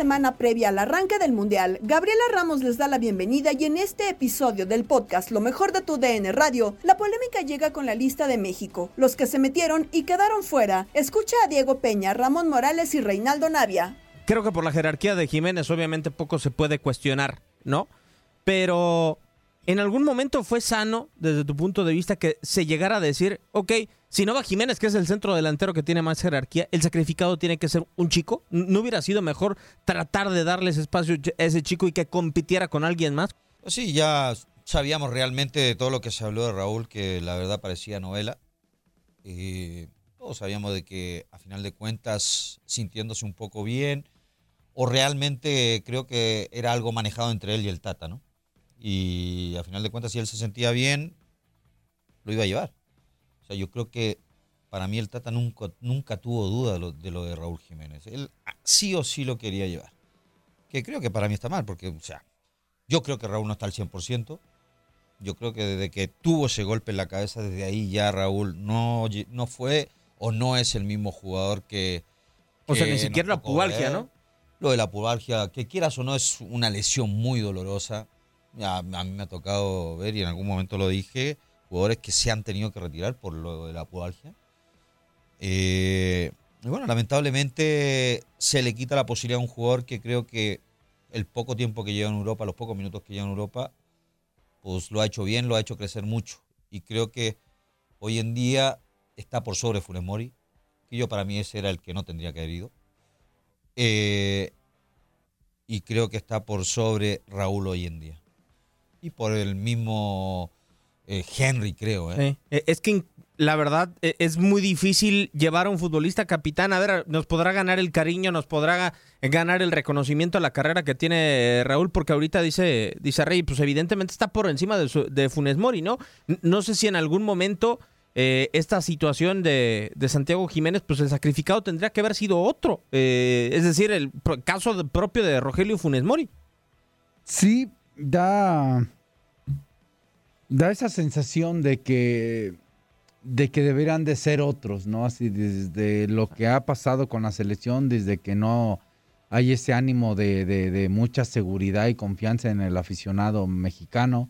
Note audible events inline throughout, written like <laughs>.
Semana previa al arranque del Mundial. Gabriela Ramos les da la bienvenida y en este episodio del podcast Lo mejor de tu DN Radio, la polémica llega con la lista de México, los que se metieron y quedaron fuera. Escucha a Diego Peña, Ramón Morales y Reinaldo Navia. Creo que por la jerarquía de Jiménez obviamente poco se puede cuestionar, ¿no? Pero ¿En algún momento fue sano, desde tu punto de vista, que se llegara a decir, ok, si no va Jiménez, que es el centro delantero que tiene más jerarquía, el sacrificado tiene que ser un chico? ¿No hubiera sido mejor tratar de darles espacio a ese chico y que compitiera con alguien más? Pues sí, ya sabíamos realmente de todo lo que se habló de Raúl, que la verdad parecía novela. Y todos sabíamos de que, a final de cuentas, sintiéndose un poco bien, o realmente creo que era algo manejado entre él y el Tata, ¿no? Y a final de cuentas, si él se sentía bien, lo iba a llevar. O sea, yo creo que para mí el Tata nunca, nunca tuvo duda de lo, de Raúl Jiménez. Él sí o sí lo quería llevar. Que creo que para mí está mal, porque, o sea, yo creo que Raúl no está al 100%. Yo creo que desde que tuvo ese golpe en la cabeza, desde ahí ya Raúl no, no fue o no es el mismo jugador que... o sea, ni siquiera la pubalgia, ¿no? Lo de la pubalgia, que quieras o no, es una lesión muy dolorosa. A, mí me ha tocado ver y en algún momento lo dije, jugadores que se han tenido que retirar por lo de la pubalgia. Eh, y bueno, lamentablemente se le quita la posibilidad a un jugador que creo que el poco tiempo que lleva en Europa, los pocos minutos que lleva en Europa, pues lo ha hecho bien, lo ha hecho crecer mucho. Y creo que hoy en día está por sobre Funes Mori, que yo para mí ese era el que no tendría que haber ido. Eh, y creo que está por sobre Raúl hoy en día y por el mismo eh, Henry, creo. ¿eh? ¿eh? Es que la verdad e, es muy difícil llevar a un futbolista capitán. A ver, nos podrá ganar el cariño, nos podrá ganar el reconocimiento a la carrera que tiene Raúl, porque ahorita dice, dice Rey, pues evidentemente está por encima de, de Funes Mori, ¿no? No sé si en algún momento eh, esta situación de, de, Santiago Jiménez, pues el sacrificado tendría que haber sido otro. es decir, el caso propio de Rogelio Funes Mori. Sí, da, da esa sensación de que, de que deberían de ser otros, ¿no? Así desde lo que ha pasado con la selección, desde que no, hay ese ánimo de, de- mucha seguridad y confianza en el aficionado mexicano.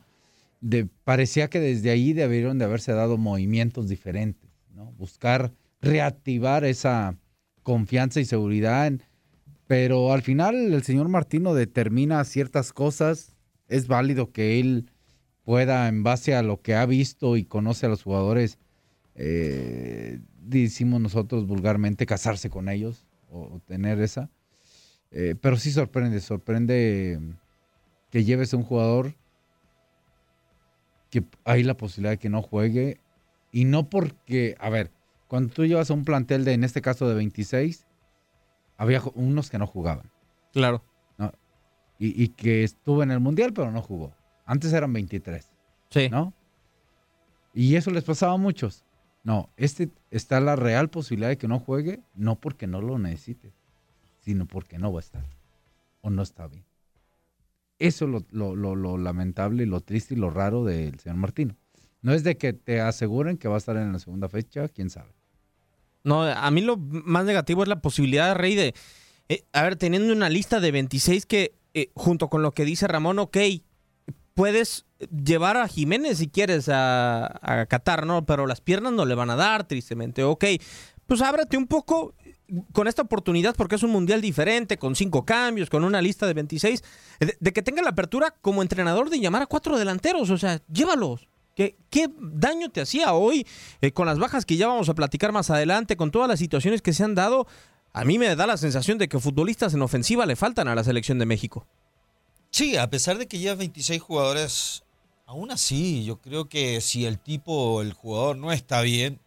De, parecía que desde ahí debieron de haberse dado movimientos diferentes, ¿no? Buscar reactivar esa confianza y seguridad. en- pero al final el señor Martino determina ciertas cosas. Es válido que él pueda, en base a lo que ha visto y conoce a los jugadores, eh, decimos nosotros vulgarmente, casarse con ellos o, tener esa. Eh, pero sí sorprende, sorprende que lleves a un jugador que hay la posibilidad de que no juegue y no porque, a ver, cuando tú llevas a un plantel de, en este caso de 26, había unos que no jugaban. Claro. Y, y que estuvo en el Mundial, pero no jugó. Antes eran 23. Sí. ¿No? Y eso les pasaba a muchos. No, este está la real posibilidad de que no juegue, no porque no lo necesite, sino porque no va a estar. O no está bien. Eso es lo, lo- lo- lo lamentable y lo triste y lo raro del señor Martino. No es de que te aseguren que va a estar en la segunda fecha, quién sabe. No, a mí lo más negativo es la posibilidad, Rey, de, eh, a ver, teniendo una lista de 26 que, eh, junto con lo que dice Ramón, ok, puedes llevar a Jiménez si quieres a, a Qatar, ¿no? Pero las piernas no le van a dar, tristemente. Ok, pues ábrate un poco con esta oportunidad porque es un mundial diferente, con cinco cambios, con una lista de 26, de, que tenga la apertura como entrenador de llamar a cuatro delanteros, o sea, llévalos. ¿Qué, qué daño te hacía hoy eh, con las bajas que ya vamos a platicar más adelante, con todas las situaciones que se han dado? A mí me da la sensación de que futbolistas en ofensiva le faltan a la selección de México. Sí, a pesar de que lleva 26 jugadores, aún así, yo creo que si el tipo, el jugador no está bien,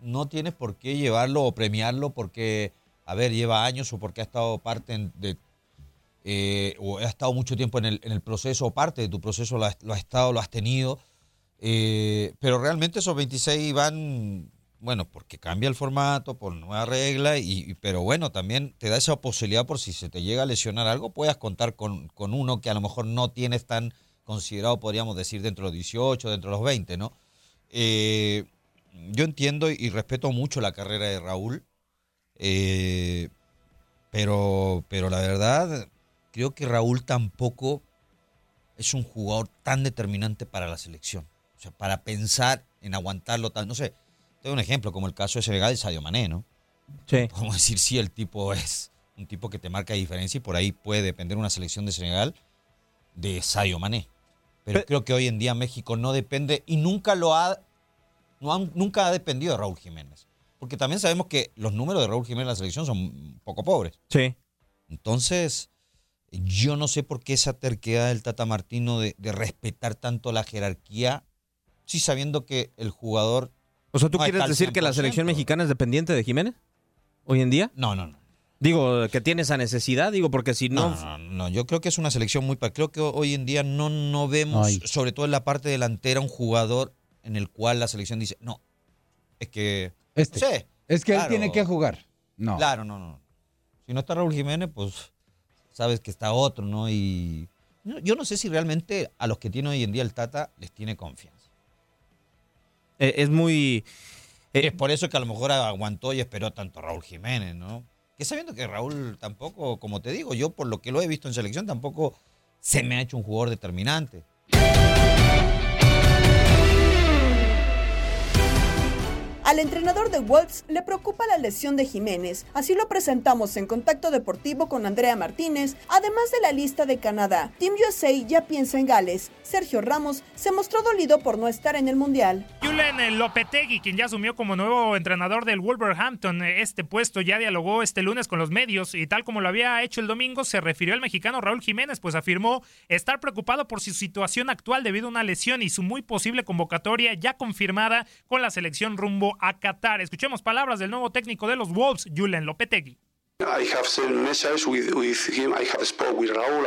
no tienes por qué llevarlo o premiarlo porque, a ver, lleva años o porque ha estado parte de, eh, o ha estado mucho tiempo en el, en el proceso o parte de tu proceso lo has, lo has estado, lo has tenido. eh, pero realmente esos 26 van, bueno, porque cambia el formato, por nueva regla, y, pero bueno, también te da esa posibilidad por si se te llega a lesionar algo, puedas contar con, con uno que a lo mejor no tienes tan considerado, podríamos decir, dentro de los 18, dentro de los 20, ¿no? Eh, yo entiendo y respeto mucho la carrera de Raúl, eh, pero, pero la verdad, creo que Raúl tampoco es un jugador tan determinante para la selección. O sea, para pensar en aguantarlo tal. No sé, te doy un ejemplo, como el caso de Senegal de Sadio Mané, ¿no? Sí. <laughs> Podemos decir, sí, el tipo es un tipo que te marca diferencia y por ahí puede depender una selección de Senegal de Sadio Mané. Pero Pe- creo que hoy en día México no depende y nunca lo ha, no nunca ha dependido de Raúl Jiménez. Porque también sabemos que los números de Raúl Jiménez en la selección son poco pobres. Sí. Entonces, yo no sé por qué esa terquedad del Tata Martino de, de respetar tanto la jerarquía, sí sabiendo que el jugador... O sea, ¿tú no quieres decir que la selección 100%? mexicana es dependiente de Jiménez? ¿Hoy en día? No, no, no. Digo, que tiene esa necesidad, digo, porque si no... No, no, no, yo creo que es una selección muy... Creo que hoy en día no, no vemos, Ay. sobre todo en la parte delantera, un jugador en el cual la selección dice, no, es que... Este. No sé. Es que él tiene que jugar. No. Claro, no, no. Si no está Raúl Jiménez, pues sabes que está otro, ¿no? Y no, yo no sé si realmente a los que tiene hoy en día el Tata les tiene confianza. Eh, es muy... Y es por eso que a lo mejor aguantó y esperó tanto Raúl Jiménez, ¿no? Que sabiendo que Raúl tampoco, como te digo, yo por lo que lo he visto en selección, tampoco se me ha hecho un jugador determinante. Al entrenador de Wolves le preocupa la lesión de Jiménez, así lo presentamos en Contacto Deportivo con Andrea Martínez, además de la lista de Canadá. Team USA ya piensa en Gales. Sergio Ramos se mostró dolido por no estar en el Mundial. Julen Lopetegui, quien ya asumió como nuevo entrenador del Wolverhampton, este puesto ya dialogó este lunes con los medios y tal como lo había hecho el domingo, se refirió al mexicano Raúl Jiménez, pues afirmó estar preocupado por su situación actual debido a una lesión y su muy posible convocatoria ya confirmada con la selección rumbo a Qatar. Escuchemos palabras del nuevo técnico de los Wolves, Julen Lopetegui. Raúl.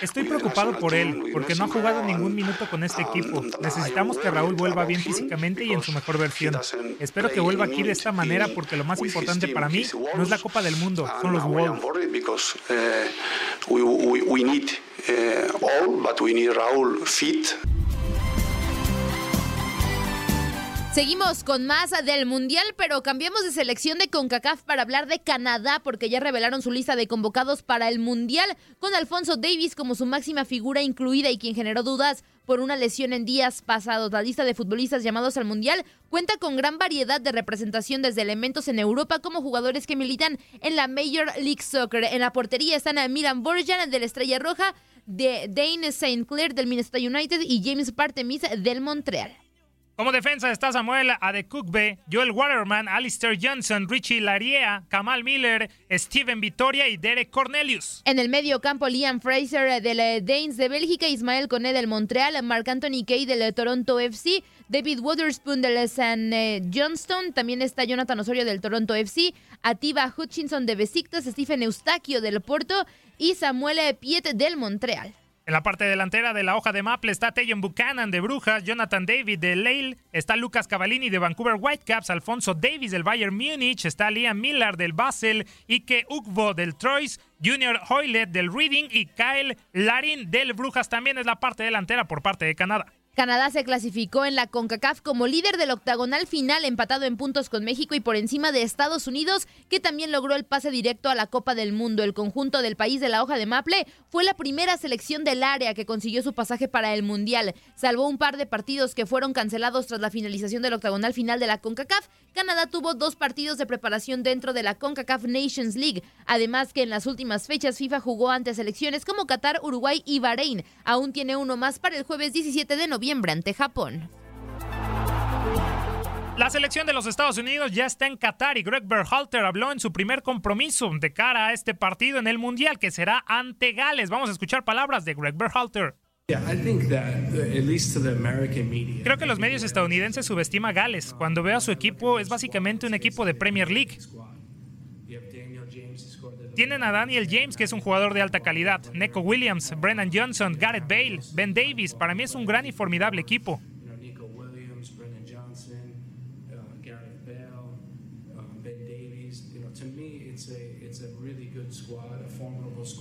Estoy preocupado por él, porque no ha jugado ningún minuto con este equipo. Necesitamos que Raúl vuelva bien físicamente y en su mejor versión. Espero que vuelva aquí de esta manera porque lo más importante para mí no es la Copa del Mundo, son los Wolves. worried Seguimos con más del Mundial, pero cambiamos de selección de CONCACAF para hablar de Canadá, porque ya revelaron su lista de convocados para el Mundial, con Alfonso Davis como su máxima figura incluida y quien generó dudas por una lesión en días pasados. La lista de futbolistas llamados al Mundial cuenta con gran variedad de representación desde elementos en Europa como jugadores que militan en la Major League Soccer. En la portería están a Miran Borjan de la Estrella Roja, de Dane St. Clair del Minnesota United y James Partemis del Montreal. Como defensa está Samuel Adekugbe, Joel Waterman, Alistair Johnson, Richie Laria, Kamal Miller, Steven Vitoria y Derek Cornelius. En el medio campo, Liam Fraser del eh, Danes de Bélgica, Ismael Coné del Montreal, Mark Anthony Kay del eh, Toronto FC, David Waterspoon del San eh, Johnston, también está Jonathan Osorio del Toronto FC, Atiba Hutchinson de Besiktas, Stephen Eustaquio del Porto y Samuel Piet del Montreal. En la parte delantera de la hoja de Maple está Tayon Buchanan de Brujas, Jonathan David de Lille, está Lucas Cavallini de Vancouver Whitecaps, Alfonso Davis del Bayern Múnich, está Liam Miller del Basel, Ike Ugbo del Troyes, Junior Hoylet del Reading y Kyle Larin del Brujas también es la parte delantera por parte de Canadá. Canadá se clasificó en la CONCACAF como líder del octagonal final empatado en puntos con México y por encima de Estados Unidos, que también logró el pase directo a la Copa del Mundo. El conjunto del país de la hoja de Maple fue la primera selección del área que consiguió su pasaje para el Mundial. Salvó un par de partidos que fueron cancelados tras la finalización del octagonal final de la CONCACAF. Canadá tuvo dos partidos de preparación dentro de la CONCACAF Nations League. Además que en las últimas fechas FIFA jugó ante selecciones como Qatar, Uruguay y Bahrein. Aún tiene uno más para el jueves 17 de noviembre ante Japón. La selección de los Estados Unidos ya está en Qatar y Greg Berhalter habló en su primer compromiso de cara a este partido en el Mundial que será ante Gales. Vamos a escuchar palabras de Greg Berhalter. Creo que los medios estadounidenses subestiman a Gales. Cuando veo a su equipo es básicamente un equipo de Premier League. Tienen a Daniel James, que es un jugador de alta calidad, Neko Williams, Brennan Johnson, Gareth Bale, Ben Davis. Para mí es un gran y formidable equipo.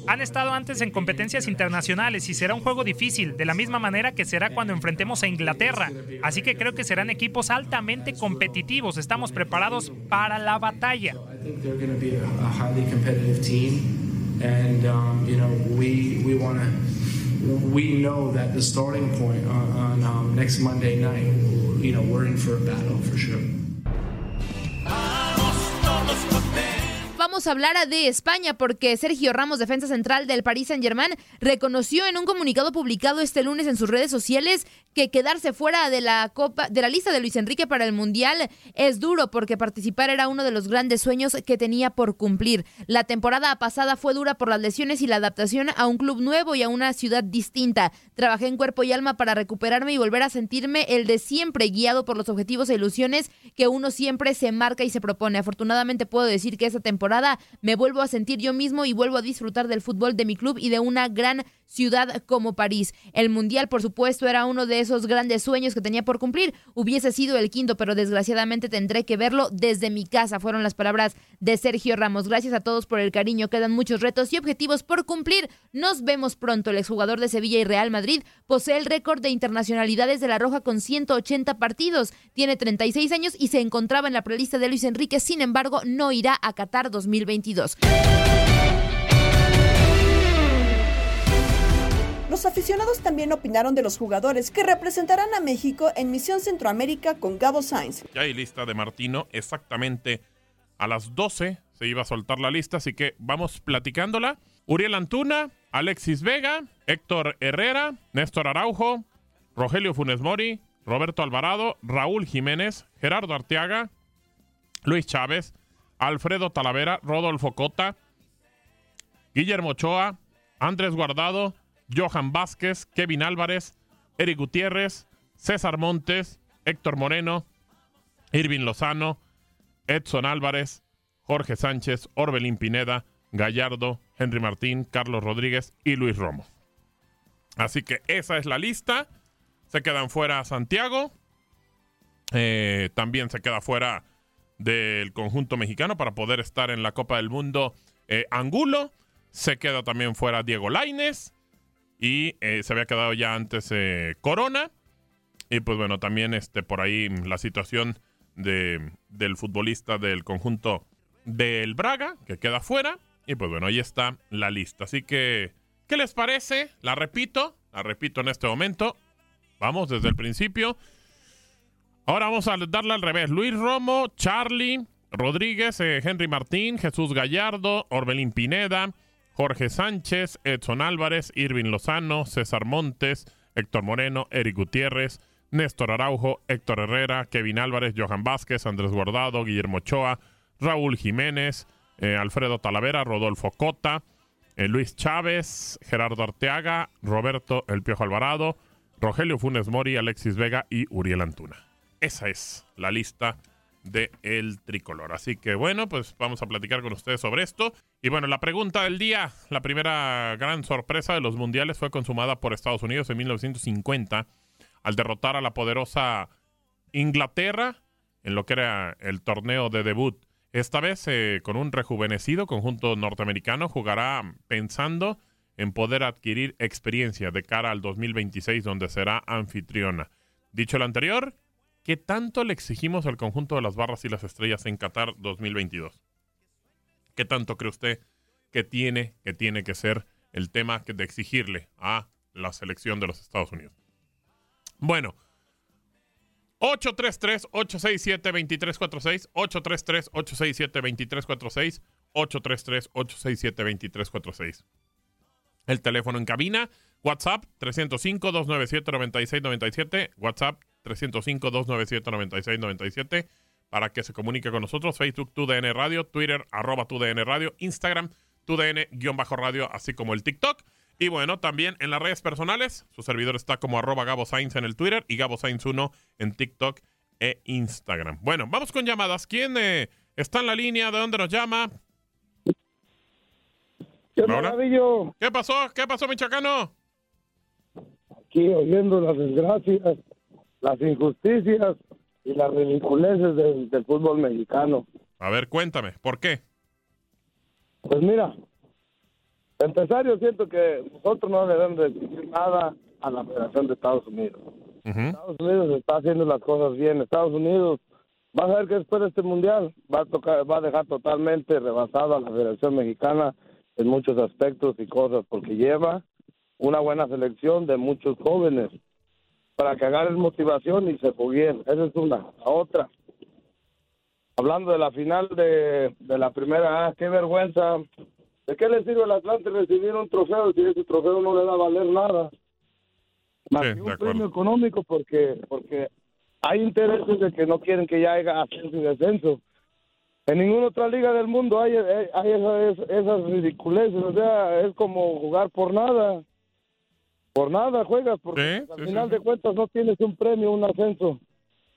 Han estado antes en competencias internacionales y será un juego difícil, de la misma manera que será cuando enfrentemos a Inglaterra. Así que creo que serán equipos altamente competitivos. Estamos preparados para la batalla. we know that the starting point on, um, next Monday night, you know, we're in for a battle for sure. Vamos a hablar de España porque Sergio Ramos, defensa central del Paris Saint-Germain, reconoció en un comunicado publicado este lunes en sus redes sociales que quedarse fuera de la Copa de la lista de Luis Enrique para el Mundial es duro porque participar era uno de los grandes sueños que tenía por cumplir. La temporada pasada fue dura por las lesiones y la adaptación a un club nuevo y a una ciudad distinta. Trabajé en cuerpo y alma para recuperarme y volver a sentirme el de siempre guiado por los objetivos e ilusiones que uno siempre se marca y se propone. Afortunadamente puedo decir que esta temporada me vuelvo a sentir yo mismo y vuelvo a disfrutar del fútbol de mi club y de una gran ciudad como París. El Mundial, por supuesto, era uno de esos grandes sueños que tenía por cumplir. Hubiese sido el quinto, pero desgraciadamente tendré que verlo desde mi casa. Fueron las palabras de Sergio Ramos. Gracias a todos por el cariño. Quedan muchos retos y objetivos por cumplir. Nos vemos pronto. El exjugador de Sevilla y Real Madrid posee el récord de internacionalidades de la Roja con 180 partidos. Tiene 36 años y se encontraba en la prelista de Luis Enrique. Sin embargo, no irá a Qatar 2022. Los aficionados también opinaron de los jugadores que representarán a México en Misión Centroamérica con Gabo Sainz. Ya hay lista de Martino, exactamente a las 12 se iba a soltar la lista, así que vamos platicándola. Uriel Antuna, Alexis Vega, Héctor Herrera, Néstor Araujo, Rogelio Funes Mori, Roberto Alvarado, Raúl Jiménez, Gerardo Arteaga, Luis Chávez, Alfredo Talavera, Rodolfo Cota, Guillermo Ochoa, Andrés Guardado, Johan Vázquez, Kevin Álvarez, Eric Gutiérrez, César Montes, Héctor Moreno, Irving Lozano, Edson Álvarez, Jorge Sánchez, Orbelín Pineda, Gallardo, Henry Martín, Carlos Rodríguez y Luis Romo. Así que esa es la lista. Se quedan fuera Santiago. Eh, también se queda fuera del conjunto mexicano para poder estar en la Copa del Mundo eh, Angulo. Se queda también fuera Diego Laines y eh, se había quedado ya antes eh, Corona. Y pues bueno, también este por ahí la situación de, del futbolista del conjunto del Braga, que queda fuera. Y pues bueno, ahí está la lista. Así que, ¿qué les parece? La repito, la repito en este momento. Vamos desde el principio. Ahora vamos a darle al revés. Luis Romo, Charlie, Rodríguez, eh, Henry Martín, Jesús Gallardo, Orbelín Pineda, Jorge Sánchez, Edson Álvarez, Irving Lozano, César Montes, Héctor Moreno, Eric Gutiérrez, Néstor Araujo, Héctor Herrera, Kevin Álvarez, Johan Vázquez, Andrés Guardado, Guillermo Ochoa, Raúl Jiménez, eh, Alfredo Talavera, Rodolfo Cota, eh, Luis Chávez, Gerardo Arteaga, Roberto El Piojo Alvarado, Rogelio Funes Mori, Alexis Vega y Uriel Antuna. Esa es la lista de el tricolor. Así que bueno, pues vamos a platicar con ustedes sobre esto. Y bueno, la pregunta del día, la primera gran sorpresa de los mundiales fue consumada por Estados Unidos en 1950 al derrotar a la poderosa Inglaterra en lo que era el torneo de debut. Esta vez eh, con un rejuvenecido conjunto norteamericano jugará pensando en poder adquirir experiencia de cara al 2026 donde será anfitriona. Dicho lo anterior, ¿qué tanto le exigimos al conjunto de las barras y las estrellas en Qatar 2022? ¿Qué tanto cree usted que tiene que tiene que ser el tema de exigirle a la selección de los Estados Unidos? Bueno, 833-867-2346, 833-867-2346, 833-867-2346. El teléfono en cabina, WhatsApp 305-297-9697, WhatsApp 305-297-9697, para que se comunique con nosotros, Facebook TUDN Radio, Twitter arroba TUDN Radio, Instagram TUDN-radio, así como el TikTok. Y bueno, también en las redes personales, su servidor está como arroba Gabo Sainz en el Twitter y Gabo Sainz 1 en TikTok e Instagram. Bueno, vamos con llamadas. ¿Quién eh, está en la línea? ¿De dónde nos llama? ¿Qué, ¿Qué pasó? ¿Qué pasó, Michoacano? Aquí oyendo las desgracias, las injusticias y las ridiculeces del, del fútbol mexicano. A ver, cuéntame, ¿por qué? Pues mira, empezar, yo siento que nosotros no debemos decir nada a la Federación de Estados Unidos. Estados Unidos está haciendo las cosas bien. Estados Unidos va a ver que después de este mundial va a tocar, va a dejar totalmente rebasado a la Federación Mexicana en muchos aspectos y cosas, porque lleva una buena selección de muchos jóvenes para que agarren motivación y se bien. Esa es una. La otra, hablando de la final de, de la primera A, qué vergüenza ¿De qué le sirve al Atlante recibir un trofeo si ese trofeo no le da a valer nada? Más que un premio económico porque porque hay intereses de que no quieren que ya haya ascenso y descenso. En ninguna otra liga del mundo hay, hay esas, esas ridiculeces, o sea, es como jugar por nada. Por nada juegas, porque al final de cuentas no tienes un premio, un ascenso.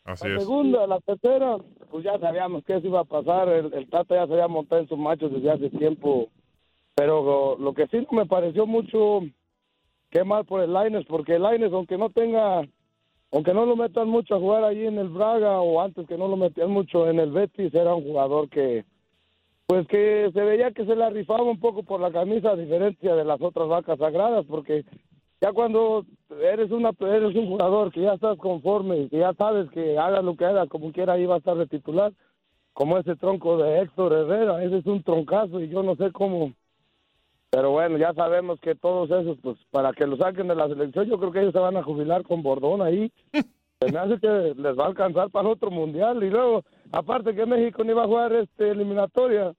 Así la es. segunda, la tercera, pues ya sabíamos que eso iba a pasar. El, el Tata ya se había montado en sus machos desde hace tiempo. Pero lo, que sí no me pareció mucho, qué mal por el Lines, porque el Lines, aunque no tenga, aunque no lo metan mucho a jugar allí en el Braga o antes que no lo metían mucho en el Betis, era un jugador que, pues que se veía que se la rifaba un poco por la camisa, a diferencia de las otras vacas sagradas, porque ya cuando eres una eres un jugador que ya estás conforme, que ya sabes que haga lo que haga, como quiera, ahí va a estar de titular, como ese tronco de Héctor Herrera, ese es un troncazo y yo no sé cómo pero bueno, ya sabemos que todos esos, pues para que lo saquen de la selección, yo creo que ellos se van a jubilar con Bordón ahí. <laughs> Se me hace que les va a alcanzar para otro mundial. Y luego, aparte que México no iba a jugar este eliminatoria.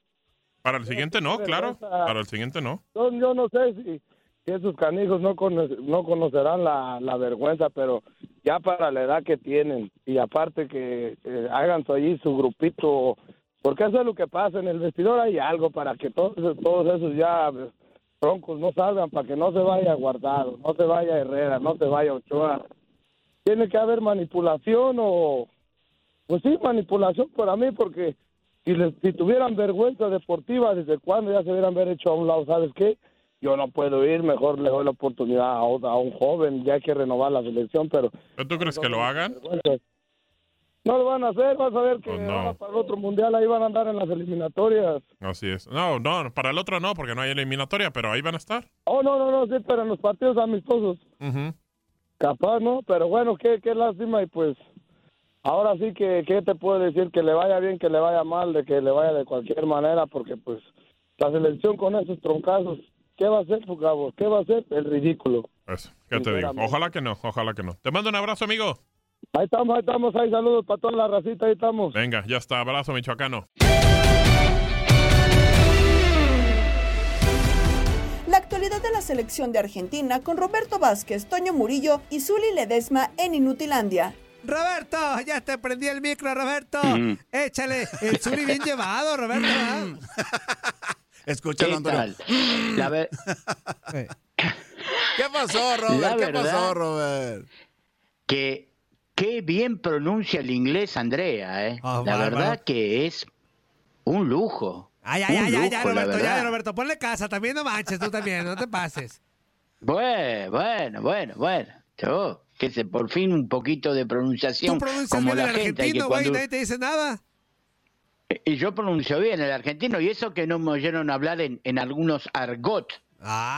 Para el siguiente no, claro. Para el siguiente no. Yo, yo no sé si, si esos canijos no, cono- no conocerán la, la vergüenza, pero ya para la edad que tienen. Y aparte que eh, hagan allí su grupito. Porque eso es lo que pasa. En el vestidor hay algo para que todos, todos esos ya troncos no salgan para que no se vaya guardado, no se vaya Herrera, no se vaya Ochoa. Tiene que haber manipulación o, pues sí, manipulación para mí, porque si, les, si tuvieran vergüenza deportiva, ¿desde cuándo ya se hubieran haber hecho a un lado? ¿Sabes qué? Yo no puedo ir, mejor le doy la oportunidad a, un- a un joven, ya hay que renovar la selección, pero... ¿Pero ¿Tú crees que lo hagan? No lo van a hacer, vas a ver que Pues no. para el otro mundial ahí van a andar en las eliminatorias. Así es. No, no, para el otro no, porque no hay eliminatoria, pero ahí van a estar. Oh, no, no, no, sí, pero en los partidos amistosos. Capaz, ¿no? Pero bueno, qué, qué lástima y pues ahora sí que, ¿qué te puedo decir? Que le vaya bien, que le vaya mal, de que le vaya de cualquier manera, porque pues la selección con esos troncazos, ¿qué va a hacer, Fugabo? ¿Qué va a hacer? El ridículo. Eso, ¿qué te digo? Ojalá que no, ojalá que no. Te mando un abrazo, amigo. Ahí estamos, ahí estamos, ahí saludos para toda la racita, ahí estamos. Venga, ya está, abrazo, michoacano. La actualidad de la selección de Argentina con Roberto Vázquez, Toño Murillo y Zuli Ledesma en Inutilandia. Roberto, ya te prendí el micro, Roberto. Échale el Zuli bien llevado, Roberto. ¿ah? <laughs> Escúchalo, ¿Qué Antonio. tal? La ve- <laughs> ¿Qué pasó, Robert? ¿Qué pasó, Robert? que qué bien pronuncia el inglés Andrea, ¿eh? Ah, la verdad que es un lujo. Ay, ay, Un ay, ay, ya, lujo, la Roberto, ya, verdad. Roberto. Ponle casa, también no manches, tú también, no te pases. Bueno, bueno, bueno, bueno. Yo, que sé, por fin un poquito de pronunciación Tú pronuncias como bien la el gente. argentino, güey, cuando- nadie te dice nada. Y yo pronuncio bien el argentino, y eso que no me oyeron hablar en, en algunos argot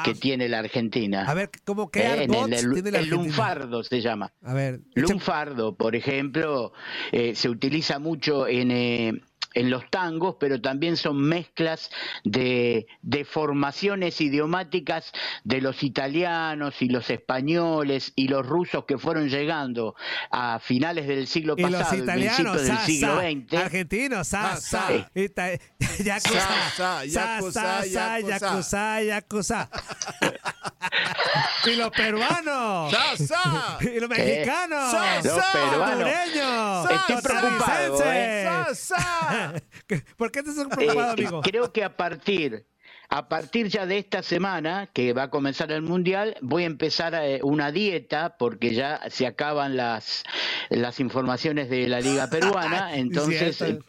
que tiene la Argentina. Ah. A ver, ¿cómo qué Eh, en argot el, el- tiene la el lunfardo se llama. A ver, Lunfardo, por ejemplo, eh, se utiliza mucho en, eh, en los tangos, pero también son mezclas de, de formaciones idiomáticas de los italianos y los españoles y los rusos que fueron llegando a finales del siglo y los pasado y italianos, principios del sa, siglo sa, XX. argentinos, sa, Ah, <laughs> sa, Sa, sa, yakuza, sa, sa, yakuza. yakuza, yakuza. <laughs> y los peruanos, Sa, sa. <laughs> y los mexicanos, Sa, Los sa. peruanos. hondureños, Estoy preocupado, ¿eh? costarricenses. <laughs> ¿Por qué te estás preocupado, Eh, amigo? Creo que a partir a partir ya de esta semana que va a comenzar el mundial voy a empezar eh, una dieta porque ya se acaban las las informaciones de la liga peruana, <laughs> entonces eh,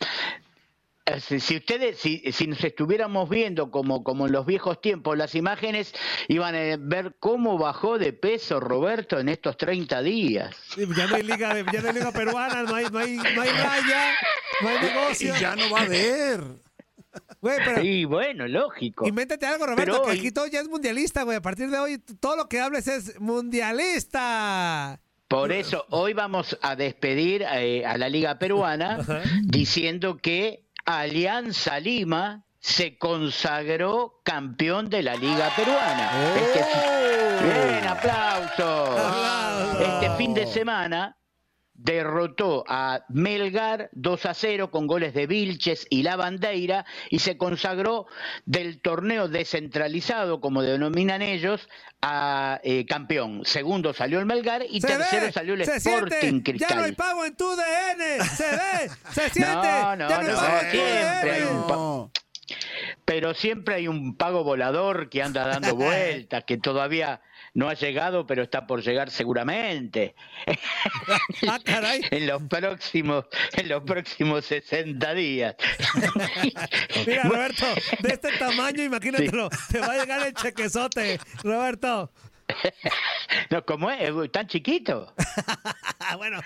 si si ustedes, si, si nos estuviéramos viendo como, como en los viejos tiempos las imágenes, iban a ver cómo bajó de peso Roberto en estos 30 días. Sí, Ya no hay liga, ya no hay liga peruana, no hay, no hay, no hay raya, no hay negocio. Y ya no va a haber. Güey, pero Y bueno, lógico. invéntate algo, Roberto, Pero que hoy- aquí todo ya es mundialista, güey. A partir de hoy, todo lo que hables es mundialista. Por eso hoy vamos a despedir eh, a la Liga Peruana diciendo que Alianza Lima se consagró campeón de la Liga Peruana. Este fi- Bien, aplauso. Este fin de semana derrotó a Melgar 2 a 0 con goles de Vilches y La Bandeira y se consagró del torneo descentralizado, como denominan ellos, a eh, campeón. Segundo salió el Melgar y tercero ve, salió el Sporting siente, Cristal. ya no hay pago en tu DN, se ve, se <laughs> siente, No, no, ya no no, pago tu siempre hay un pa- Pero siempre hay un pago volador que anda dando <laughs> vueltas, que todavía no ha llegado, pero está por llegar seguramente. <laughs> Ah, caray. en los próximos, en los próximos 60 días. <laughs> Mira, Roberto, de este tamaño, imagínatelo, te va a llegar el chequezote, Roberto. <laughs> No, ¿cómo es? ¿Es ¿Tan chiquito? Bueno,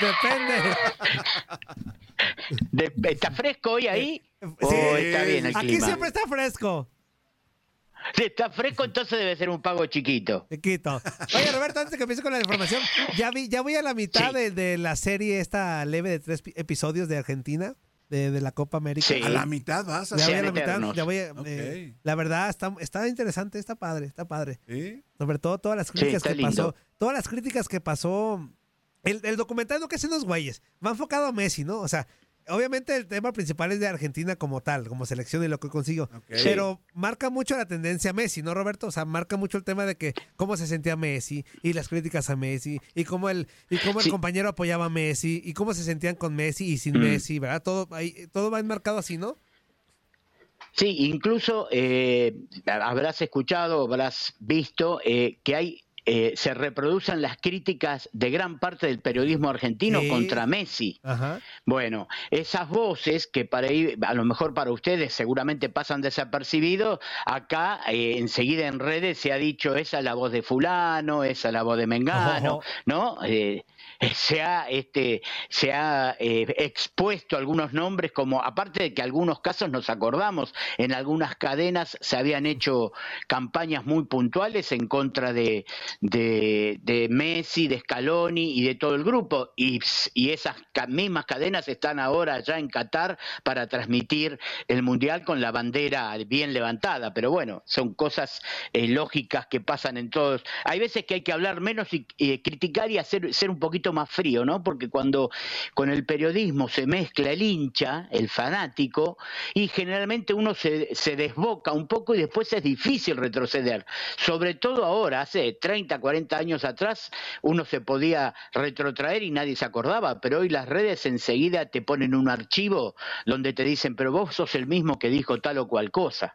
depende. De- ¿Está fresco hoy ahí? ¿O Sí, está bien el Aquí clima? siempre está fresco. Si <laughs> está fresco, entonces debe ser un pago chiquito. Chiquito. Oye, Roberto, antes de que empiece con la información, ya vi, ya voy a la mitad de, de la serie esta leve de tres pi- episodios de Argentina, de, de la Copa América. Sí. A la mitad vas a Ya voy a la mitad. ya voy a- eh, la verdad, está, está interesante, está padre, está padre. Sobre todo todas las críticas que lindo. pasó. Todas las críticas que pasó. El, el documental no que hacen los güeyes. Va enfocado a Messi, ¿no? O sea, obviamente el tema principal es de Argentina como tal, como selección y lo que consiguió. Pero marca mucho la tendencia a Messi, ¿no, Roberto? O sea, marca mucho el tema de que cómo se sentía Messi y las críticas a Messi y cómo el, y cómo el Sí. compañero apoyaba a Messi y cómo se sentían con Messi y sin Mm. Messi, ¿verdad? Todo, ahí, todo va enmarcado así, ¿no? Sí, incluso eh, habrás escuchado, habrás visto eh, que hay eh, se reproducen las críticas de gran parte del periodismo argentino Sí. contra Messi. Ajá. Bueno, esas voces que para a lo mejor para ustedes seguramente pasan desapercibidos, acá eh, enseguida en redes se ha dicho esa es la voz de fulano, esa es la voz de Mengano. <laughs> ¿no? Eh, se ha este se ha eh, expuesto algunos nombres como aparte de que algunos casos nos acordamos en algunas cadenas se habían hecho campañas muy puntuales en contra de, de, Messi, de Scaloni y de todo el grupo. Y, y esas mismas cadenas están ahora ya en Qatar para transmitir el Mundial con la bandera bien levantada. Pero bueno, son cosas eh, lógicas que pasan en todos. Hay veces que hay que hablar menos y eh, criticar y hacer, ser un poquito más frío, ¿no? Porque cuando con el periodismo se mezcla el hincha, el fanático, y generalmente uno se, se desboca un poco y después es difícil retroceder. Sobre todo ahora, hace 30, 40 años atrás, uno se podía retrotraer y nadie se acordaba, pero hoy las redes enseguida te ponen un archivo donde te dicen, pero vos sos el mismo que dijo tal o cual cosa.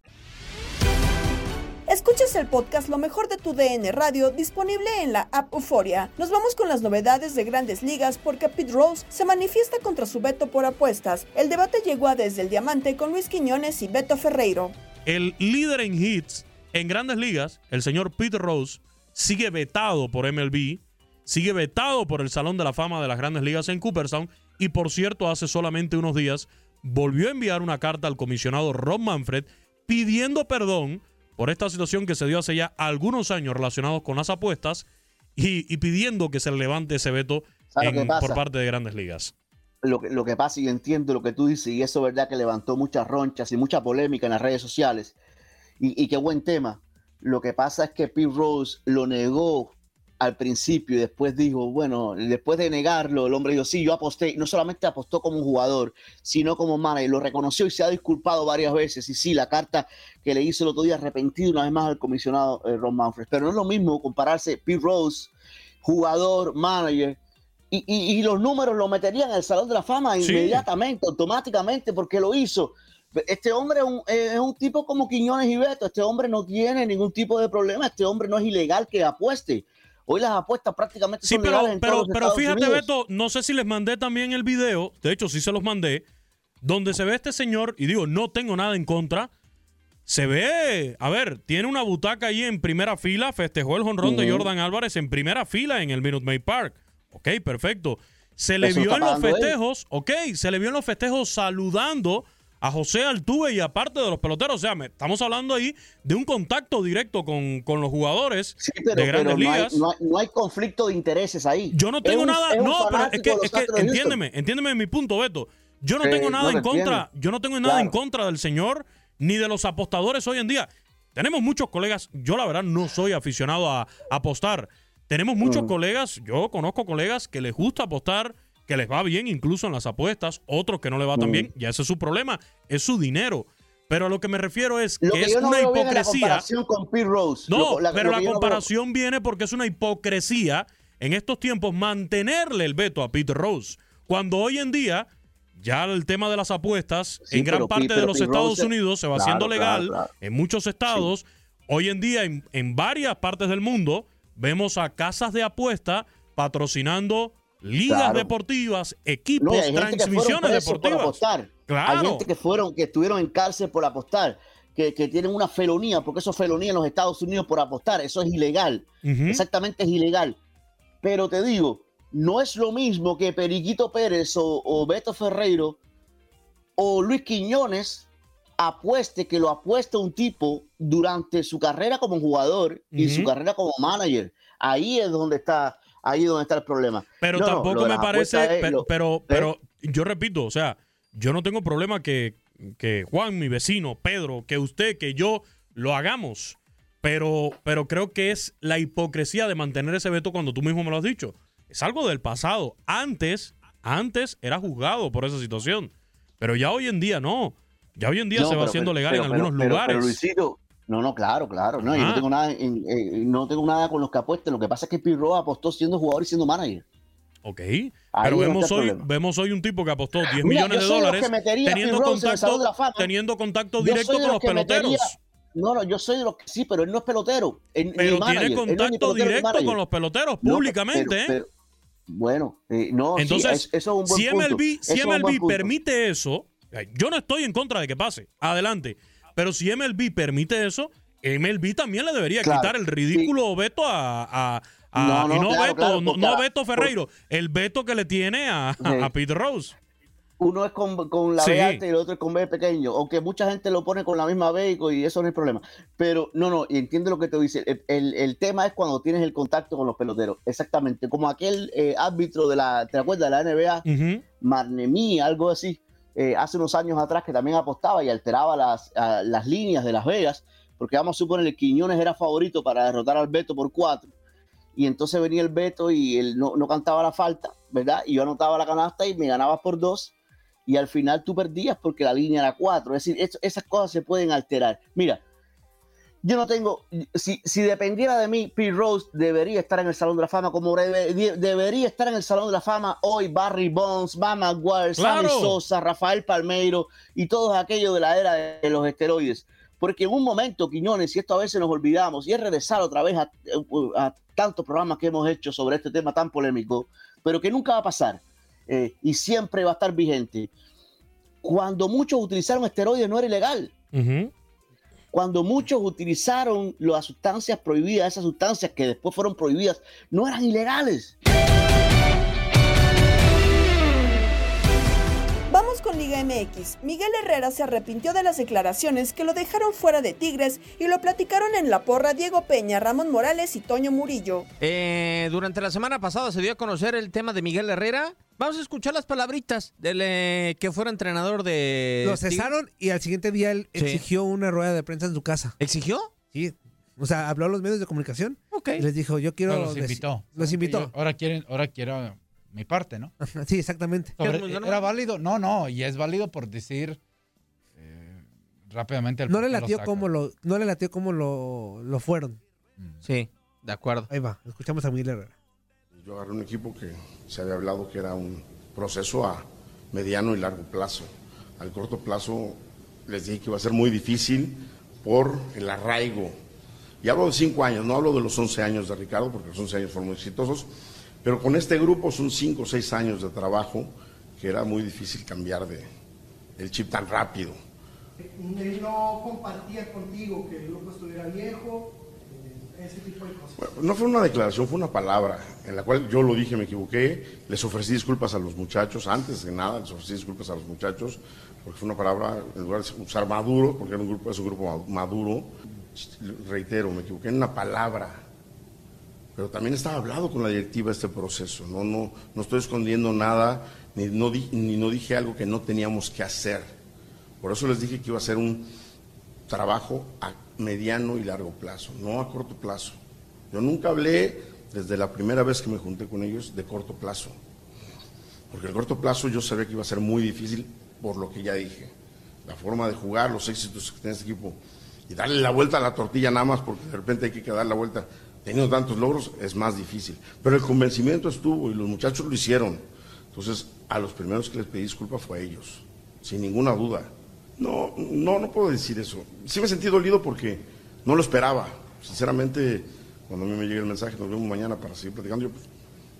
Escuchas el podcast Lo mejor de tu DN Radio disponible en la app Euforia. Nos vamos con las novedades de grandes ligas porque Pete Rose se manifiesta contra su veto por apuestas. El debate llegó a desde el diamante con Luis Quiñones y Beto Ferreiro. El líder en hits en grandes ligas, el señor Pete Rose, sigue vetado por MLB, sigue vetado por el Salón de la Fama de las grandes ligas en Cooperstown y por cierto hace solamente unos días volvió a enviar una carta al comisionado Rob Manfred pidiendo perdón por esta situación que se dio hace ya algunos años relacionados con las apuestas y, y pidiendo que se levante ese veto por parte de grandes ligas. Lo que, lo que pasa, y yo entiendo lo que tú dices, y eso es verdad que levantó muchas ronchas y mucha polémica en las redes sociales. Y, y qué buen tema. Lo que pasa es que Pete Rose lo negó al principio y después dijo, bueno, después de negarlo, el hombre dijo, sí, yo aposté. No solamente apostó como jugador, sino como manager. Lo reconoció y se ha disculpado varias veces. Y sí, la carta que le hizo el otro día arrepentido una vez más al comisionado eh, Ron Manfred. Pero no es lo mismo compararse Pete Rose, jugador, manager, y, y- y los números lo meterían en el Salón de la Fama Sí. inmediatamente, automáticamente, porque lo hizo. Este hombre es un, es un tipo como Quiñones y Beto. Este hombre no tiene ningún tipo de problema. Este hombre no es ilegal que apueste. Hoy las apuestas prácticamente Sí, son pero, legales en pero, todos los pero Estados fíjate, Unidos. Beto, no sé si les mandé también el video, de hecho sí se los mandé, donde se ve este señor, y digo, no tengo nada en contra, se ve, a ver, tiene una butaca ahí en primera fila, festejó el jonrón de. Jordan Álvarez en primera fila en el Minute Maid Park. Ok, perfecto. Se le Eso vio en los pagando él. festejos, ok, se le vio en los festejos saludando a José Altuve y aparte de los peloteros. O sea, me- estamos hablando ahí de un contacto directo con, con los jugadores Pero, de grandes pero no, hay, ligas. no hay- no hay conflicto de intereses ahí. Yo no tengo Es nada, un no, pero es que, es que entiéndeme, entiéndeme mi punto, Beto. Yo no Sí, tengo nada no, en contra, entiendo. yo no tengo nada en contra del señor ni de los apostadores hoy en día. Tenemos muchos colegas, yo la verdad no soy aficionado a, a apostar. Tenemos muchos Mm. colegas, yo conozco colegas que les gusta apostar, que les va bien incluso en las apuestas, otros que no les va tan Mm. bien, ya ese es su problema, es su dinero. Pero a lo que me refiero es Lo que que es no una la hipocresía. comparación con Pete Rose. No, Lo- la- pero la no comparación viene porque es una hipocresía en estos tiempos mantenerle el veto a Peter Rose. Cuando hoy en día ya el tema de las apuestas Sí, en gran parte Pete- de los Pete Estados Rose- Unidos se va Claro, haciendo legal claro. en muchos estados. Hoy en día en, en varias partes del mundo vemos a casas de apuesta patrocinando ligas Claro. deportivas, equipos, transmisiones deportivas. Claro. Hay gente que fueron, que estuvieron en cárcel por apostar, que, que tienen una felonía, porque eso es felonía en los Estados Unidos por apostar, eso es ilegal. Exactamente es ilegal. Pero te digo, no es lo mismo que Periquito Pérez o, o Beto Ferreiro o Luis Quiñones apueste que lo apuesta un tipo durante su carrera como jugador y su carrera como manager. Ahí es donde está, ahí es donde está el problema. Pero No, tampoco me parece, apuestas es pe- lo- pero, ¿eh? pero yo repito, o sea, yo no tengo problema que, que Juan, mi vecino, Pedro, que usted, que yo lo hagamos. Pero, pero creo que es la hipocresía de mantener ese veto cuando tú mismo me lo has dicho. Es algo del pasado. Antes, antes era juzgado por esa situación. Pero ya hoy en día no. Ya hoy en día No, se va pero- haciendo pero- legal pero- en pero- algunos pero- lugares. Pero Luisito, no, no, claro, claro. No, yo no tengo nada en- no tengo nada con los que apuesten. Lo que pasa es que Pirro apostó siendo jugador y siendo manager. Ok. Ahí Pero vemos hoy, problema. vemos hoy un tipo que apostó 10 Mira, millones de dólares teniendo de contacto, teniendo directo con los peloteros. metería- No, no, yo soy de los que sí, pero él no es pelotero. Él, Pero tiene contacto directo con los peloteros No, públicamente, pero- ¿eh? pero- bueno, eh, no, sí, Entonces, es- eso es un buen si punto. MLB, Eso si es MLB permite eso, eh, yo no estoy en contra de que pase, adelante. Pero si MLB permite eso, MLB también le debería Claro, quitar el ridículo veto a, a- a- No, no, y no claro, veto, claro, no, no veto Ferreiro, el veto que le tiene a, Sí. a Pete Rose. Uno es con, con la Sí. B alta y el otro es con B pequeño. Aunque mucha gente lo pone con la misma B y, eso no es problema. Pero no, no, y entiende lo que te dice. El, el- el tema es cuando tienes el contacto con los peloteros. Exactamente. Como aquel eh, árbitro de la, ¿te acuerdas? De la NBA, Marnemí, algo así, eh, hace unos años atrás que también apostaba y alteraba las, las líneas de Las Vegas. Porque vamos a suponer que Quiñones era favorito para derrotar al Beto por cuatro. Y entonces venía el Beto y él no, no cantaba la falta, ¿verdad? Y yo anotaba la canasta y me ganabas por dos y al final tú perdías porque la línea era 4. Es decir, eso- esas cosas se pueden alterar. Mira, yo no tengo, si, si dependiera de mí, Pete Rose debería estar en el Salón de la Fama como debe- de- debería estar en el Salón de la Fama hoy Barry Bonds, Matt Maguire, Sammy Claro. Sosa, Rafael Palmeiro y todos aquellos de la era de los esteroides. Porque en un momento, Quiñones, y esto a veces nos olvidamos, y es regresar otra vez a, a tantos programas que hemos hecho sobre este tema tan polémico, pero que nunca va a pasar eh, y siempre va a estar vigente. Cuando muchos utilizaron esteroides no era ilegal. Cuando muchos utilizaron las sustancias prohibidas, esas sustancias que después fueron prohibidas, no eran ilegales. Vamos con Liga MX. Miguel Herrera se arrepintió de las declaraciones que lo dejaron fuera de Tigres y lo platicaron en la porra Diego Peña, Ramón Morales y Toño Murillo. Eh, durante la semana pasada se dio a conocer el tema de Miguel Herrera. Vamos a escuchar las palabritas del eh, que fuera entrenador de. Lo Tigres. cesaron y al siguiente día él Sí. exigió una rueda de prensa en su casa. ¿Exigió? Sí. O sea, habló a los medios de comunicación Ok. y les dijo, yo quiero... No, los invitó. Los invitó. Ahora quieren, ahora quiero mi parte, ¿no? Sí, exactamente. Sobre- ¿Era válido? No, no, y es válido por decir eh, rápidamente el No le lo latió saca. como lo, no le latió como lo, lo fueron. Sí, de acuerdo. Ahí va, escuchamos a Miguel Herrera. Yo agarré un equipo que se había hablado que era un proceso a mediano y largo plazo. Al corto plazo les dije que iba a ser muy difícil por el arraigo. Y hablo de cinco años, no hablo de los 11 años de Ricardo, porque los 11 años fueron muy exitosos, pero con este grupo son cinco o seis años de trabajo que era muy difícil cambiar de el chip tan rápido. Él no compartía contigo que el grupo estuviera viejo, eh, ese tipo de cosas. Bueno, no fue una declaración, fue una palabra en la cual yo lo dije, me equivoqué, les ofrecí disculpas a los muchachos, antes de nada les ofrecí disculpas a los muchachos, porque fue una palabra, en lugar de usar maduro, porque era un grupo, es un grupo maduro, reitero, me equivoqué en una palabra, pero también estaba hablado con la directiva este proceso, no, no, no estoy escondiendo nada, ni no, di- ni no dije algo que no teníamos que hacer. Por eso les dije que iba a ser un trabajo a mediano y largo plazo, no a corto plazo. Yo nunca hablé, desde la primera vez que me junté con ellos, de corto plazo. Porque el corto plazo yo sabía que iba a ser muy difícil por lo que ya dije. La forma de jugar, los éxitos que tiene este equipo y darle la vuelta a la tortilla nada más porque de repente hay que dar la vuelta teniendo tantos logros es más difícil. Pero el convencimiento estuvo y los muchachos lo hicieron. Entonces, a los primeros que les pedí disculpas fue a ellos, sin ninguna duda. No, no, no puedo decir eso. Sí me sentí dolido porque no lo esperaba. Sinceramente, cuando a mí me llega el mensaje, nos vemos mañana para seguir platicando, yo, pues,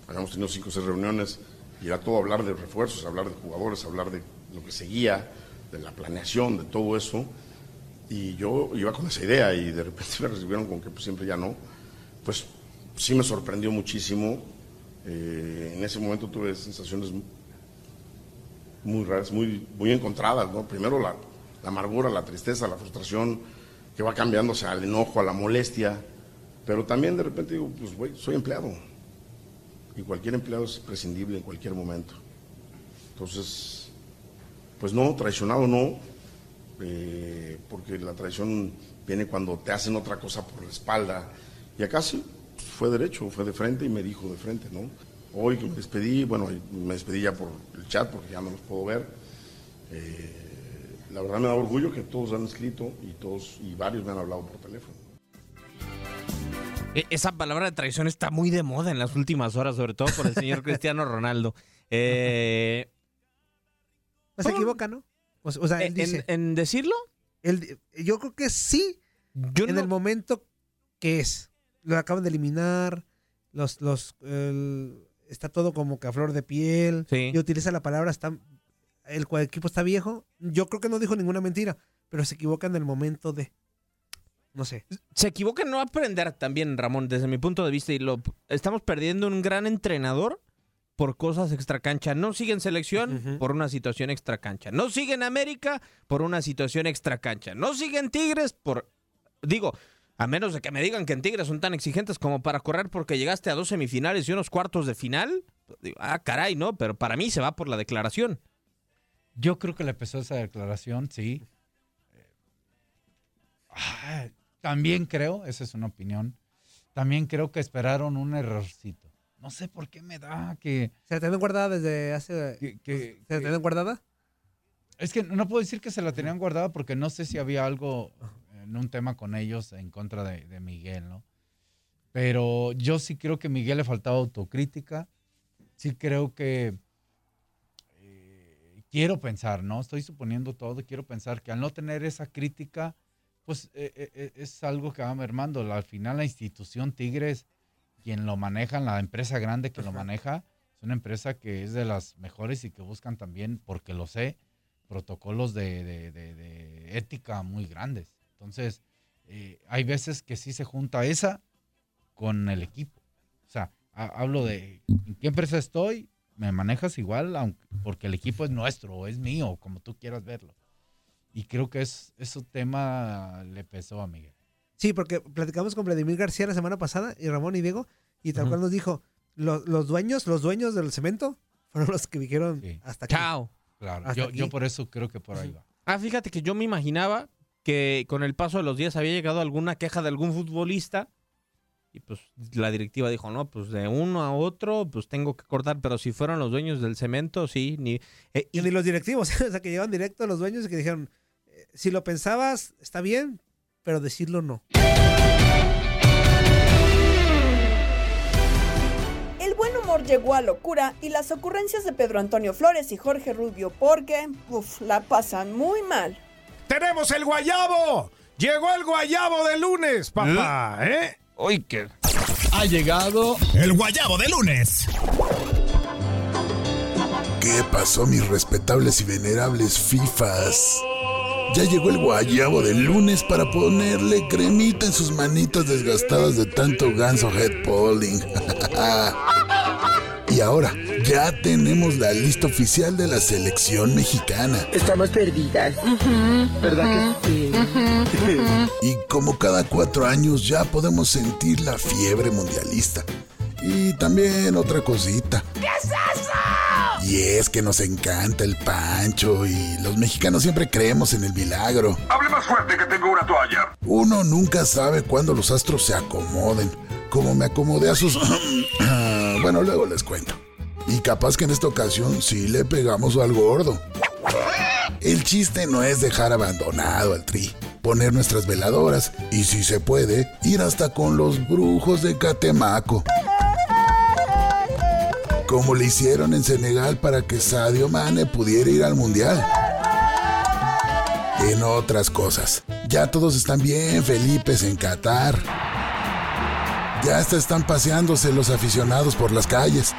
habíamos tenido cinco o seis reuniones y era todo hablar de refuerzos, hablar de jugadores, hablar de lo que seguía, de la planeación, de todo eso. Y yo iba con esa idea y de repente <laughs> me recibieron con que pues, siempre ya no. Pues sí me sorprendió muchísimo. Eh, en ese momento tuve sensaciones muy raras, muy, muy encontradas, ¿no? Primero la, amargura, la tristeza, la frustración, que va cambiándose al enojo, a la molestia, pero también de repente digo, pues güey, soy empleado, y cualquier empleado es prescindible en cualquier momento. Entonces, pues no, traicionado no, eh, porque la traición viene cuando te hacen otra cosa por la espalda, y acá sí, fue derecho, fue de frente y me dijo de frente, ¿no? Hoy que me despedí, bueno, me despedí ya por el chat porque ya no los puedo ver. Eh, La verdad me da orgullo que todos han escrito y todos y varios me han hablado por teléfono. E- Esa palabra de traición está muy de moda en las últimas horas, sobre todo por el señor <laughs> Cristiano Ronaldo. Eh, Pues <laughs> se equivoca, ¿no? O, o sea, él ¿En- dice. en decirlo? Él- yo creo que sí. en el momento que es. Lo acaban de eliminar. Los, los, el- está todo como que a flor de piel. Y utiliza la palabra está. El, equipo está viejo. Yo creo que no dijo ninguna mentira. Pero se equivoca en el momento de. No sé. se equivoca en no aprender también, Ramón, desde mi punto de vista. Y lo estamos perdiendo un gran entrenador por cosas extracancha. No sigue en selección por una situación extracancha. No sigue en América por una situación extracancha. No sigue en Tigres por. Digo, a menos de que me digan que en Tigres son tan exigentes como para correr porque llegaste a dos semifinales y unos cuartos de final. ah, caray, ¿no? Pero para mí se va por la declaración. Yo creo que le pesó esa declaración, sí. Ah, También creo, esa es una opinión, también creo que esperaron un errorcito. No sé por qué me da que... ¿Se la tienen guardada desde hace... que- ¿Se la tienen guardada? Es que no puedo decir que se la tenían guardada porque no sé si había algo en un tema con ellos en contra de, de Miguel, ¿no? Pero yo sí creo que a Miguel le faltaba autocrítica. Sí creo que eh, quiero pensar, ¿no? Estoy suponiendo todo, quiero pensar que al no tener esa crítica, pues eh, eh, es algo que va mermando. Al final la institución Tigres, quien lo maneja, la empresa grande que lo maneja, es una empresa que es de las mejores y que buscan también, porque lo sé, protocolos de, de- de- de ética muy grandes. Entonces, eh, hay veces que sí se junta esa con el equipo. O sea, ha- hablo de en qué empresa estoy, me manejas igual, aunque, porque el equipo es nuestro, o es mío, como tú quieras verlo. Y creo que es, ese tema le pesó a Miguel. Sí, porque platicamos con Vladimir García la semana pasada y Ramón y Diego, y tal Ujú. cual nos dijo, los, los dueños, los dueños del cemento fueron los que dijeron hasta aquí. Chao. Claro, yo, yo por eso creo que por ahí va. Ah, fíjate que yo me imaginaba que con el paso de los días había llegado alguna queja de algún futbolista y pues la directiva dijo, no, pues de uno a otro, pues tengo que cortar, pero si fueron los dueños del cemento, sí, ni... eh, Y ni los directivos, <laughs> o sea, que llegaron directo a los dueños y que dijeron, eh, si lo pensabas, está bien, pero decirlo no. El buen humor llegó a locura y las ocurrencias de Pedro Antonio Flores y Jorge Rubio porque, uf, la pasan muy mal. ¡Tenemos el guayabo! Llegó el guayabo de lunes, papá, ¿eh? Hoy que ha llegado el guayabo de lunes. ¿Qué pasó, mis respetables y venerables FIFAs? Ya llegó el guayabo del lunes para ponerle cremita en sus manitas desgastadas de tanto ganso head polling. <laughs> y ahora, ya tenemos la lista oficial de la selección mexicana. Estamos perdidas. ¿Verdad que sí? <laughs> Y como cada cuatro años ya podemos sentir la fiebre mundialista. Y también otra cosita. ¿Qué es eso? Y es que nos encanta el pancho y los mexicanos siempre creemos en el milagro. Hable más fuerte que tengo una toalla. Uno nunca sabe cuándo los astros se acomoden. Como me acomodé a sus... bueno, luego les cuento. Y capaz que en esta ocasión sí le pegamos al gordo. El chiste no es dejar abandonado al tri, poner nuestras veladoras y si se puede, ir hasta con los brujos de Catemaco. Como le hicieron en Senegal para que Sadio Mane pudiera ir al Mundial. En otras cosas, ya todos están bien Felipes en Qatar. Ya hasta están paseándose los aficionados por las calles.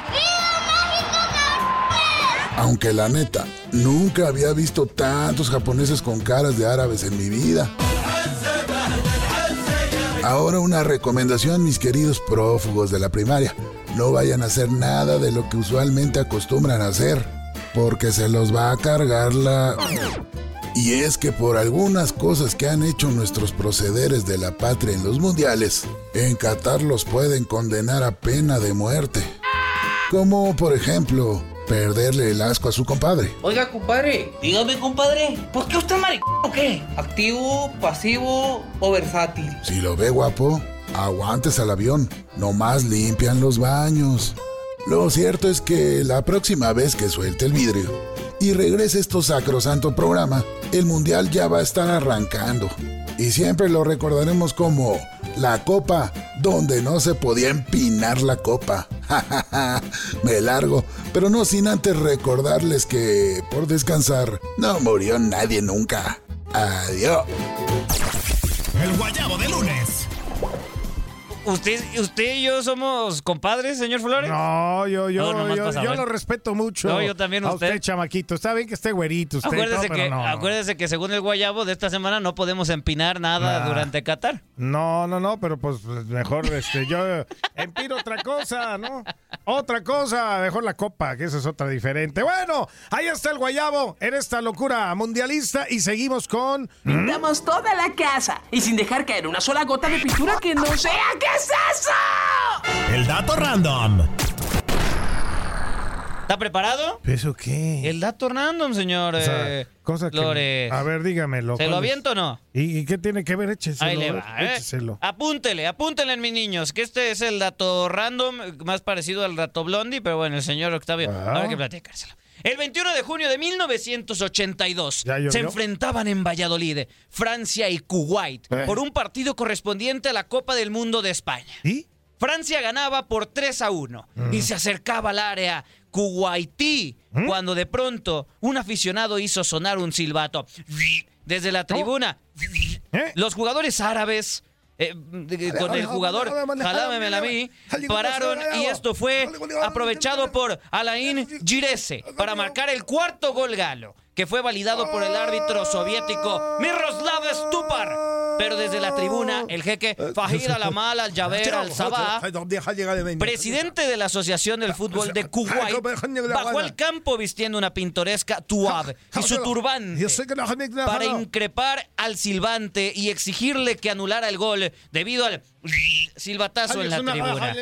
Aunque la neta, nunca había visto tantos japoneses con caras de árabes en mi vida. Ahora una recomendación, mis queridos prófugos de la primaria. No vayan a hacer nada de lo que usualmente acostumbran a hacer, porque se los va a cargar la... Y es que por algunas cosas que han hecho nuestros procederes de la patria en los mundiales, en Qatar los pueden condenar a pena de muerte. Como por ejemplo, perderle el asco a su compadre. Oiga, compadre, dígame, compadre, ¿por qué usted es maricón o qué? ¿Activo, pasivo o versátil? Si lo ve guapo, aguantes al avión. Nomás limpian los baños. Lo cierto es que la próxima vez que suelte el vidrio y regrese estos sacrosanto programa, el mundial ya va a estar arrancando. Y siempre lo recordaremos como la copa donde no se podía empinar la copa. <laughs> Me largo, pero no sin antes recordarles que por descansar no murió nadie nunca. Adiós. El guayabo de lunes. ¿Usted, ¿Usted y yo somos compadres, señor Flores? No, yo, yo, No, yo, yo lo respeto mucho. No, yo también a usted. usted. chamaquito. Está bien que esté güerito usted, Acuérdese, todo, que, no, no. acuérdese que según el guayabo de esta semana no podemos empinar nada Nah. durante Qatar. No, no, no, pero pues pues, mejor este, yo empiro otra cosa, ¿no? Otra cosa, mejor la copa, que esa es otra diferente. Bueno, ahí está el guayabo en esta locura mundialista y seguimos con... Pintamos toda la casa y sin dejar caer una sola gota de pintura que no sea. ¿Qué es eso? El dato random. ¿Está preparado? ¿Eso qué? El dato random, señor O sea, eh, cosa que- Flores. A ver, dígamelo. ¿Se lo aviento o no? ¿Y, y qué tiene que ver? Écheselo. Ahí le va, ¿eh? écheselo. Apúntele, apúntele, mis niños, que este es el dato random, más parecido al dato blondie, pero bueno, el señor Octavio, Ah. habrá que platicárselo. El 21 de junio de 1982 ¿Ya llovió? se enfrentaban en Valladolid Francia y Kuwait Eh. por un partido correspondiente a la Copa del Mundo de España. ¿Y? Francia ganaba por 3 a 1 Mm. y se acercaba al área Kuwaití ¿Mm? cuando de pronto un aficionado hizo sonar un silbato desde la tribuna. ¿Eh? Los jugadores árabes eh, de- con el jugador Jalámemela a mí pararon y esto fue aprovechado por Alain Girese para marcar el cuarto gol galo que fue validado por el árbitro soviético Miroslav Stupar. Pero desde la tribuna, el jeque Fahid <laughs> Al-Amal Al-Jaber Al-Sabah Presidente de la Asociación del Fútbol de Kuwait bajó al campo vistiendo una pintoresca tuab y su turbante para increpar al silbante y exigirle que anulara el gol debido al silbatazo en la tribuna.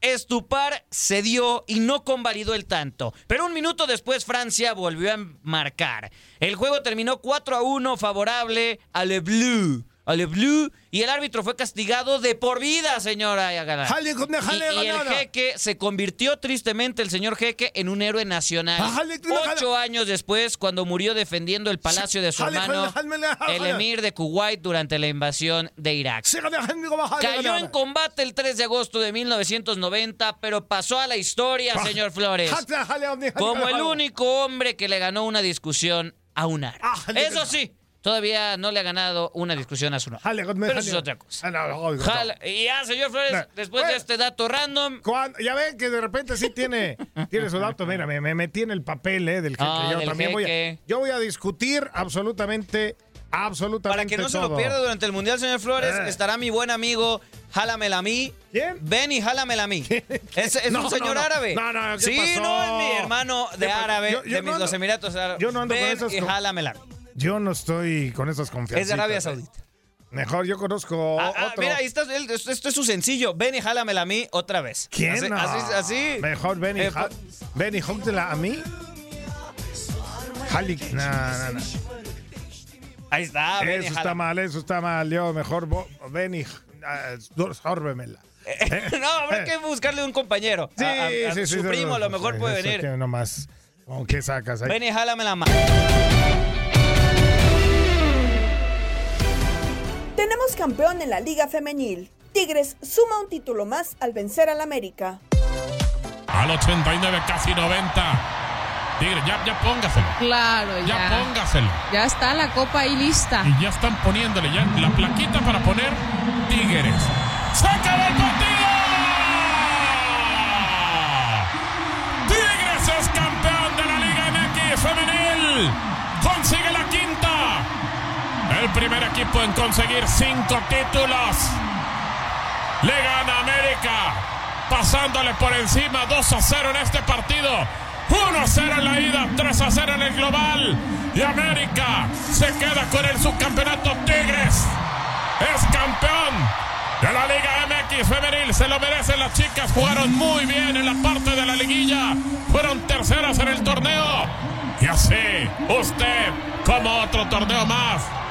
Estupar cedió y no convalidó el tanto. Pero un minuto después Francia volvió a marcar. El juego terminó 4 a 1 favorable a Le Bleu. Le Bleu. Y el árbitro fue castigado de por vida, señora Y, y el jeque se convirtió tristemente, el señor jeque, en un héroe nacional. Jale. Ocho años después, cuando murió defendiendo el palacio de su hermano, el emir de Kuwait, durante la invasión de Irak. Cayó en combate el 3 de agosto de 1990, pero pasó a la historia, Ah, señor Flores, como el único hombre que le ganó una discusión a un árabe. Eso sí, todavía no le ha ganado una discusión a su nombre. Pero eso es otra cosa. Jala- Y ya, señor Flores, después de este dato random... Cuando- ya ven que de repente sí tiene, <laughs> tiene su dato. Mira, me, me metí en el papel eh, del jeque. Ah, yo del también voy a, yo voy a discutir absolutamente, absolutamente Para que no se lo pierda durante el Mundial, señor Flores, Eh. estará mi buen amigo Jálamela a mí. ¿Quién? Ven y jálamela a mí. Es, es <laughs> No, un señor no, no. árabe. No, no, ¿qué sí, pasó? no, es mi hermano de ¿Qué pa- árabe, yo- yo de no mis- ando- los Emiratos Árabes. yo no ando con Ven esas y jálamela. Yo no estoy con esas confianzas. Es de Arabia Saudita. Mejor yo conozco Ah, ah, otro. mira, ahí está, esto, esto es su sencillo. Ven y jálamela a mí otra vez. ¿Quién? Así, así. Mejor ven y, Eh, ja- ven y a mí. Jali, no, no, no. Ahí está, ven y Eso está mal, eso está mal. Yo mejor ven y ah, sórbemela. <laughs> no, habrá que buscarle un compañero. Sí, A- a- a sí, sí. Su sí, primo a lo mejor puede venir. nomás, ¿con qué sacas ahí? Ven y jálamela más. Tenemos campeón en la Liga Femenil. Tigres suma un título más al vencer al América. Al 89, casi 90. Tigre, ya, ya póngaselo. Claro, ya. Ya póngaselo. Ya está la copa ahí lista. Y ya están poniéndole ya la plaquita para poner Tigres. ¡Se acabó el partido! Equipo en conseguir cinco títulos. Le gana América. Pasándole por encima 2 a 0 en este partido. 1 a 0 en la ida, 3 a 0 en el global. Y América se queda con el subcampeonato Tigres. Es campeón de la Liga MX femenil. Se lo merecen las chicas. Jugaron muy bien en la parte de la liguilla. Fueron terceras en el torneo. Y así, usted, como otro torneo más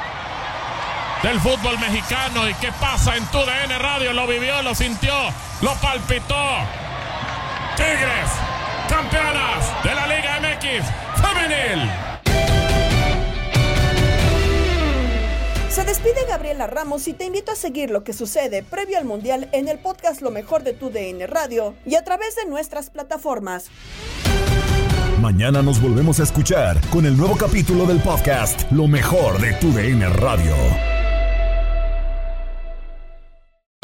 del fútbol mexicano. ¿Y qué pasa en tu DN Radio? Lo vivió, lo sintió, lo palpitó. Tigres, campeonas de la Liga MX femenil. Se despide Gabriela Ramos y te invito a seguir lo que sucede previo al Mundial en el podcast Lo mejor de tu DN Radio y a través de nuestras plataformas. Mañana nos volvemos a escuchar con el nuevo capítulo del podcast Lo mejor de tu DN Radio.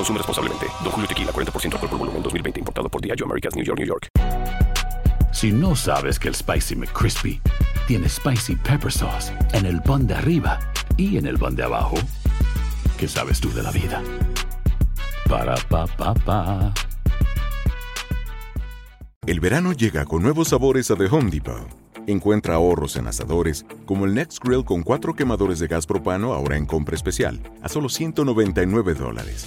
Consume responsablemente. Don Julio Tequila, 40% alcohol por volumen, 2020. Importado por Diageo Americas, New York, New York. Si no sabes que el Spicy McCrispy tiene Spicy Pepper Sauce en el pan de arriba y en el pan de abajo, ¿qué sabes tú de la vida? Para, pa, pa, pa. El verano llega con nuevos sabores a The Home Depot. Encuentra ahorros en asadores, como el Next Grill con cuatro quemadores de gas propano ahora en compra especial, a solo 199 dólares,